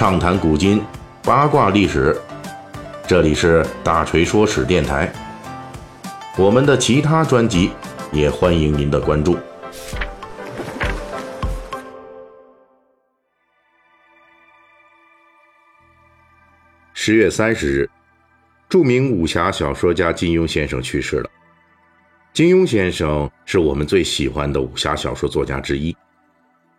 畅谈古今，八卦历史。这里是大锤说史电台。我们的其他专辑也欢迎您的关注。十月三十日，著名武侠小说家金庸先生去世了。金庸先生是我们最喜欢的武侠小说作家之一。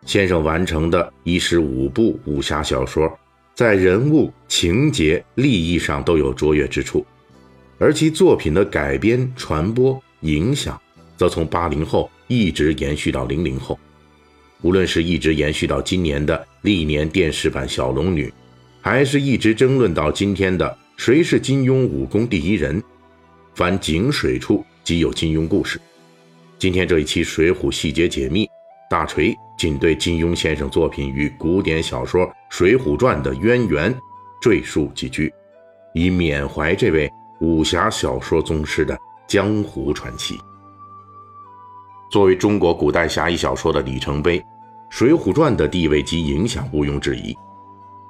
先生完成的一十五部武侠小说，在人物、情节、立意上都有卓越之处，而其作品的改编、传播、影响，则从八零后一直延续到零零后。无论是一直延续到今年的历年电视版《小龙女》，还是一直争论到今天的谁是金庸武功第一人，凡井水处即有金庸故事。今天这一期《水浒细节解密》，大锤。仅对金庸先生作品与古典小说《水浒传》的渊源赘述几句，以缅怀这位武侠小说宗师的江湖传奇。作为中国古代侠义小说的里程碑，《水浒传》的地位及影响毋庸置疑。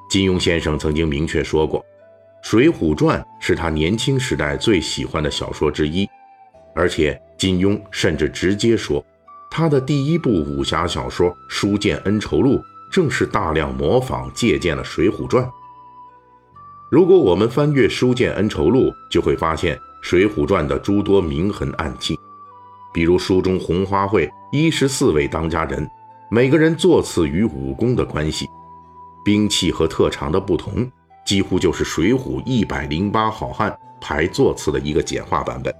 金庸先生曾经明确说过，《水浒传》是他年轻时代最喜欢的小说之一，而且金庸甚至直接说。他的第一部武侠小说《书剑恩仇录》正是大量模仿借鉴了《水浒传》。如果我们翻阅《书剑恩仇录》，就会发现《水浒传》的诸多明痕暗迹，比如书中红花会一十四位当家人，每个人座次与武功的关系、兵器和特长的不同，几乎就是《水浒》一百零八好汉排座次的一个简化版本。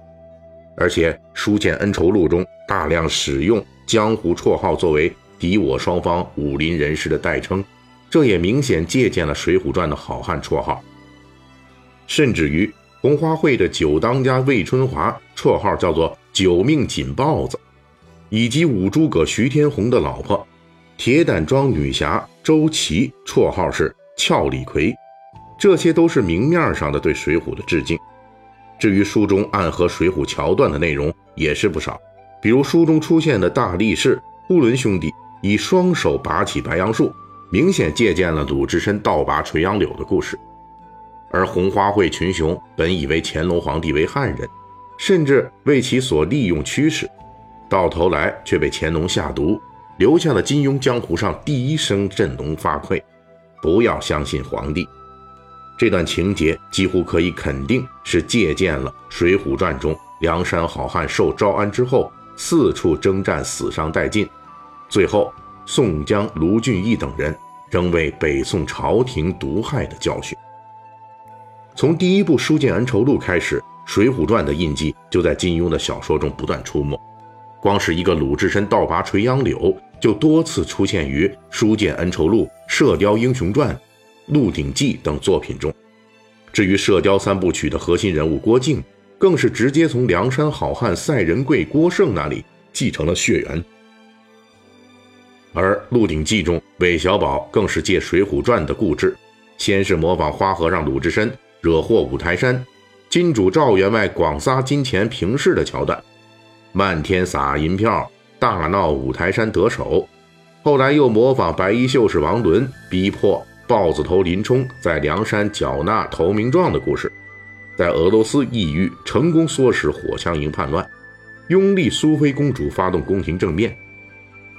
而且，《书剑恩仇录》中大量使用江湖绰号作为敌我双方武林人士的代称，这也明显借鉴了《水浒传》的好汉绰号。甚至于，红花会的九当家魏春华绰号叫做“九命锦豹子”，以及五诸葛徐天红的老婆铁胆庄女侠周琦绰号是“俏李逵”，这些都是明面上的对水浒的致敬。至于书中暗合《水浒》桥段的内容也是不少，比如书中出现的大力士呼伦兄弟以双手拔起白杨树，明显借鉴了鲁智深倒拔垂杨柳的故事；而红花会群雄本以为乾隆皇帝为汉人，甚至为其所利用驱使，到头来却被乾隆下毒，留下了金庸江湖上第一声振聋发聩：“不要相信皇帝。”这段情节几乎可以肯定是借鉴了《水浒传》中梁山好汉受招安之后四处征战死伤殆尽，最后宋江、卢俊义等人仍为北宋朝廷毒害的教训。从第一部《书剑恩仇录》开始，《水浒传》的印记就在金庸的小说中不断出没。光是一个鲁智深倒拔垂杨柳，就多次出现于《书剑恩仇录》《射雕英雄传》。《鹿鼎记》等作品中，至于《射雕三部曲》的核心人物郭靖，更是直接从梁山好汉赛仁贵郭盛那里继承了血缘。而《鹿鼎记》中，韦小宝更是借《水浒传》的故事，先是模仿花和尚鲁智深惹祸五台山，金主赵员外广撒金钱平事的桥段，漫天撒银票，大闹五台山得手。后来又模仿白衣秀士王伦逼迫。豹子头林冲在梁山缴纳投名状的故事，在俄罗斯异域成功唆使火枪营叛乱，拥立苏菲公主发动宫廷政变。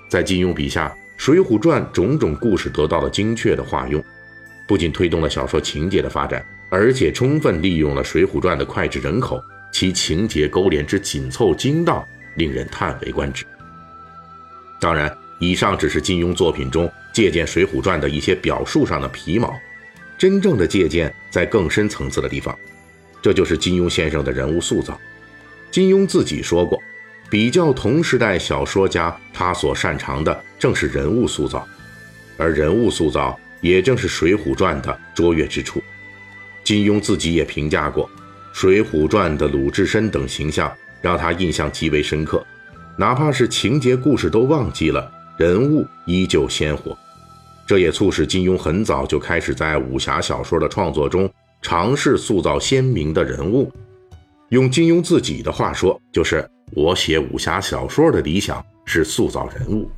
在金庸笔下，《水浒传》种种故事得到了精确的化用，不仅推动了小说情节的发展，而且充分利用了《水浒传》的脍炙人口，其情节勾连之紧凑精到，令人叹为观止。当然。以上只是金庸作品中借鉴《水浒传》的一些表述上的皮毛，真正的借鉴在更深层次的地方，这就是金庸先生的人物塑造。金庸自己说过，比较同时代小说家，他所擅长的正是人物塑造，而人物塑造也正是《水浒传》的卓越之处。金庸自己也评价过，《水浒传》的鲁智深等形象让他印象极为深刻，哪怕是情节故事都忘记了。人物依旧鲜活，这也促使金庸很早就开始在武侠小说的创作中尝试塑造鲜明的人物。用金庸自己的话说，就是我写武侠小说的理想是塑造人物。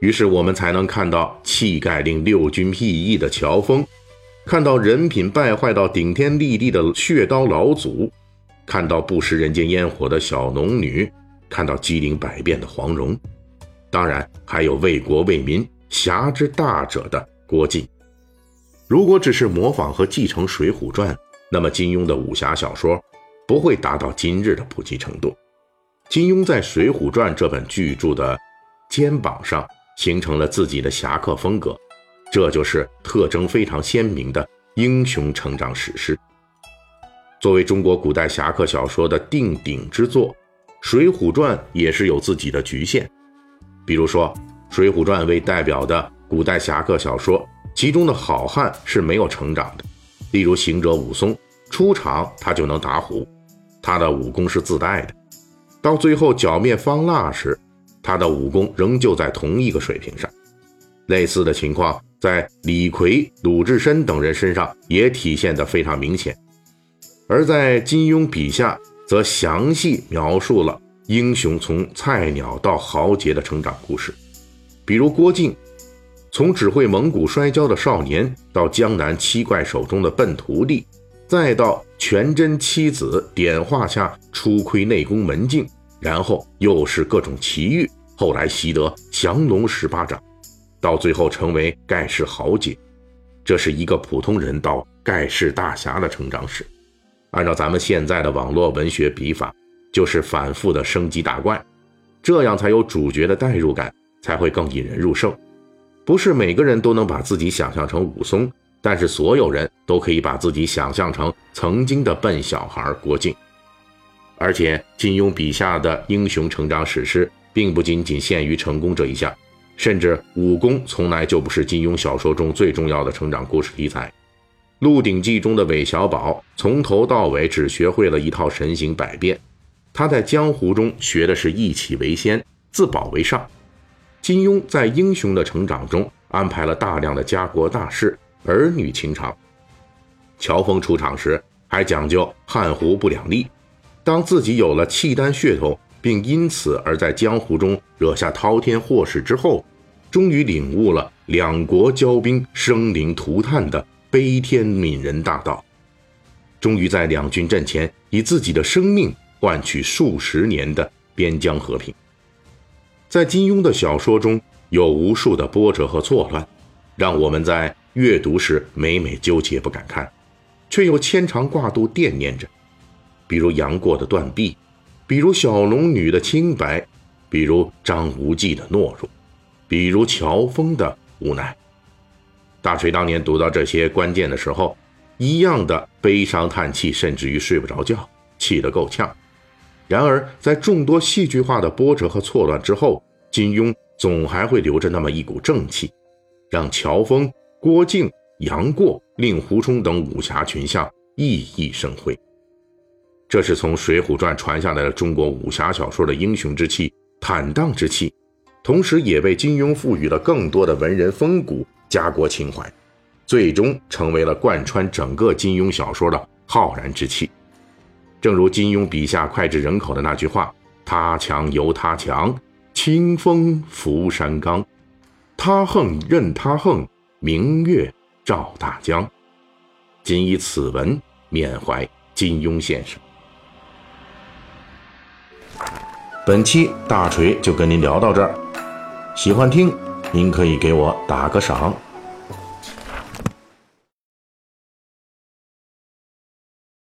于是我们才能看到气概令六军披翼的乔峰，看到人品败坏到顶天立地的血刀老祖，看到不食人间烟火的小龙女，看到机灵百变的黄蓉，当然还有为国为民、侠之大者的郭靖。如果只是模仿和继承《水浒传》，那么金庸的武侠小说不会达到今日的普及程度。金庸在《水浒传》这本巨著的肩膀上形成了自己的侠客风格，这就是特征非常鲜明的英雄成长史诗。作为中国古代侠客小说的定鼎之作，《水浒传》也是有自己的局限。比如说，《水浒传》为代表的古代侠客小说。其中的好汉是没有成长的，例如行者武松，出场他就能打虎，他的武功是自带的；到最后剿灭方腊时，他的武功仍旧在同一个水平上。类似的情况在李逵、鲁智深等人身上也体现得非常明显。而在金庸笔下，则详细描述了英雄从菜鸟到豪杰的成长故事，比如郭靖。从只会蒙古摔跤的少年，到江南七怪手中的笨徒弟，再到全真七子点化下初窥内功门径，然后又是各种奇遇，后来习得降龙十八掌，到最后成为盖世豪杰，这是一个普通人到盖世大侠的成长史。按照咱们现在的网络文学笔法，就是反复的升级打怪，这样才有主角的代入感，才会更引人入胜。不是每个人都能把自己想象成武松，但是所有人都可以把自己想象成曾经的笨小孩郭靖。而且金庸笔下的英雄成长史诗，并不仅仅限于成功这一项，甚至武功从来就不是金庸小说中最重要的成长故事题材。《鹿鼎记》中的韦小宝从头到尾只学会了一套神行百变，他在江湖中学的是一起为先，自保为上。金庸在英雄的成长中安排了大量的家国大事、儿女情长。乔峰出场时还讲究汉胡不两立，当自己有了契丹血统，并因此而在江湖中惹下滔天祸事之后，终于领悟了两国交兵生灵涂炭的悲天悯人大道，终于在两军阵前以自己的生命换取数十年的边疆和平。在金庸的小说中有无数的波折和错乱，让我们在阅读时每每纠结不敢看，却又牵肠挂肚惦念着。比如杨过的断臂，比如小龙女的清白，比如张无忌的懦弱，比如乔峰的无奈。大锤当年读到这些关键的时候，一样的悲伤叹气，甚至于睡不着觉，气得够呛。然而，在众多戏剧化的波折和错乱之后，金庸总还会留着那么一股正气，让乔峰、郭靖、杨过、令狐冲等武侠群像熠熠生辉。这是从《水浒传》传下来的中国武侠小说的英雄之气、坦荡之气，同时也为金庸赋予了更多的文人风骨、家国情怀，最终成为了贯穿整个金庸小说的浩然之气。正如金庸笔下脍炙人口的那句话：“他强由他强，清风拂山岗；他横任他横，明月照大江。”仅以此文缅怀金庸先生。本期大锤就跟您聊到这儿，喜欢听您可以给我打个赏。